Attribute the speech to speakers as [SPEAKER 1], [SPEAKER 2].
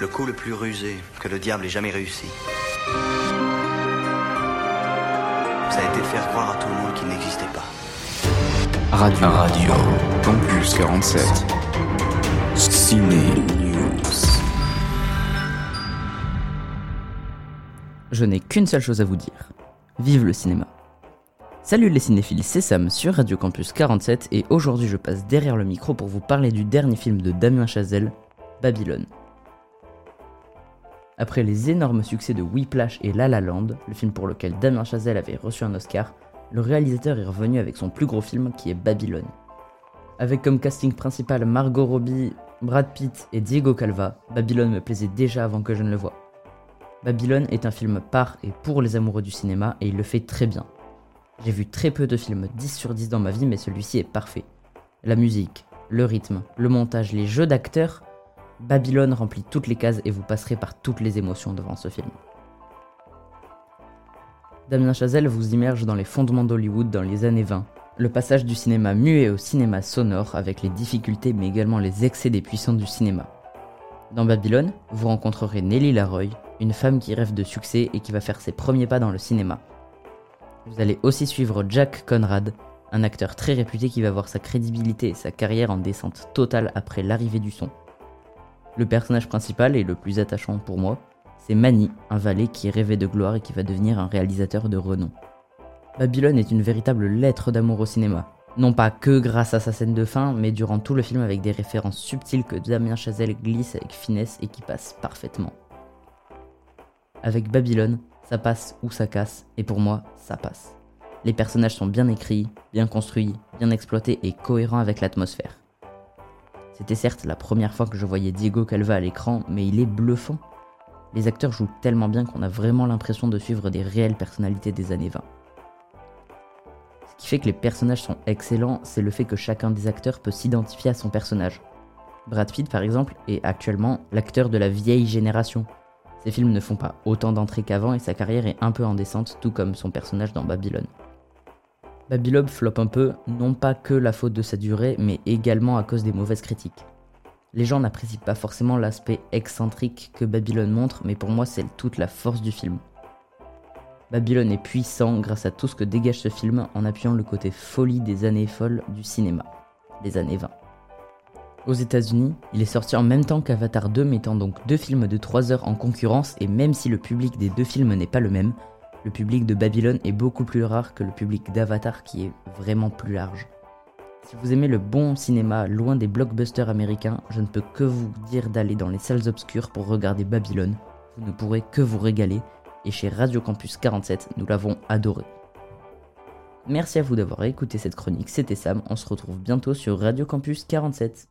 [SPEAKER 1] Le coup le plus rusé que le diable ait jamais réussi. Ça a été de faire croire à tout le monde qu'il n'existait pas.
[SPEAKER 2] Radio Radio Campus 47 Ciné News
[SPEAKER 3] Je n'ai qu'une seule chose à vous dire. Vive le cinéma. Salut les cinéphiles, c'est Sam sur Radio Campus 47 et aujourd'hui je passe derrière le micro pour vous parler du dernier film de Damien Chazelle, Babylone. Après les énormes succès de Whiplash et La La Land, le film pour lequel Damien Chazelle avait reçu un Oscar, le réalisateur est revenu avec son plus gros film qui est Babylone. Avec comme casting principal Margot Robbie, Brad Pitt et Diego Calva, Babylone me plaisait déjà avant que je ne le voie. Babylone est un film par et pour les amoureux du cinéma et il le fait très bien. J'ai vu très peu de films 10 sur 10 dans ma vie, mais celui-ci est parfait. La musique, le rythme, le montage, les jeux d'acteurs, Babylone remplit toutes les cases et vous passerez par toutes les émotions devant ce film. Damien Chazelle vous immerge dans les fondements d'Hollywood dans les années 20, le passage du cinéma muet au cinéma sonore avec les difficultés mais également les excès des puissants du cinéma. Dans Babylone, vous rencontrerez Nelly Laroy, une femme qui rêve de succès et qui va faire ses premiers pas dans le cinéma. Vous allez aussi suivre Jack Conrad, un acteur très réputé qui va voir sa crédibilité et sa carrière en descente totale après l'arrivée du son. Le personnage principal et le plus attachant pour moi, c'est Manny, un valet qui rêvait de gloire et qui va devenir un réalisateur de renom. Babylone est une véritable lettre d'amour au cinéma. Non pas que grâce à sa scène de fin, mais durant tout le film avec des références subtiles que Damien Chazelle glisse avec finesse et qui passent parfaitement. Avec Babylone, ça passe ou ça casse, et pour moi, ça passe. Les personnages sont bien écrits, bien construits, bien exploités et cohérents avec l'atmosphère. C'était certes la première fois que je voyais Diego Calva à l'écran, mais il est bluffant. Les acteurs jouent tellement bien qu'on a vraiment l'impression de suivre des réelles personnalités des années 20. Ce qui fait que les personnages sont excellents, c'est le fait que chacun des acteurs peut s'identifier à son personnage. Brad Pitt, par exemple, est actuellement l'acteur de la vieille génération, ses films ne font pas autant d'entrées qu'avant et sa carrière est un peu en descente, tout comme son personnage dans Babylone. Babylone floppe un peu, non pas que la faute de sa durée, mais également à cause des mauvaises critiques. Les gens n'apprécient pas forcément l'aspect excentrique que Babylone montre, mais pour moi c'est toute la force du film. Babylone est puissant grâce à tout ce que dégage ce film en appuyant le côté folie des années folles du cinéma, des années 20. Aux États-Unis, il est sorti en même temps qu'Avatar 2, mettant donc deux films de 3 heures en concurrence, et même si le public des deux films n'est pas le même, le public de Babylone est beaucoup plus rare que le public d'Avatar qui est vraiment plus large. Si vous aimez le bon cinéma loin des blockbusters américains, je ne peux que vous dire d'aller dans les salles obscures pour regarder Babylone. Vous ne pourrez que vous régaler, et chez Radio Campus 47, nous l'avons adoré. Merci à vous d'avoir écouté cette chronique, c'était Sam, on se retrouve bientôt sur Radio Campus 47.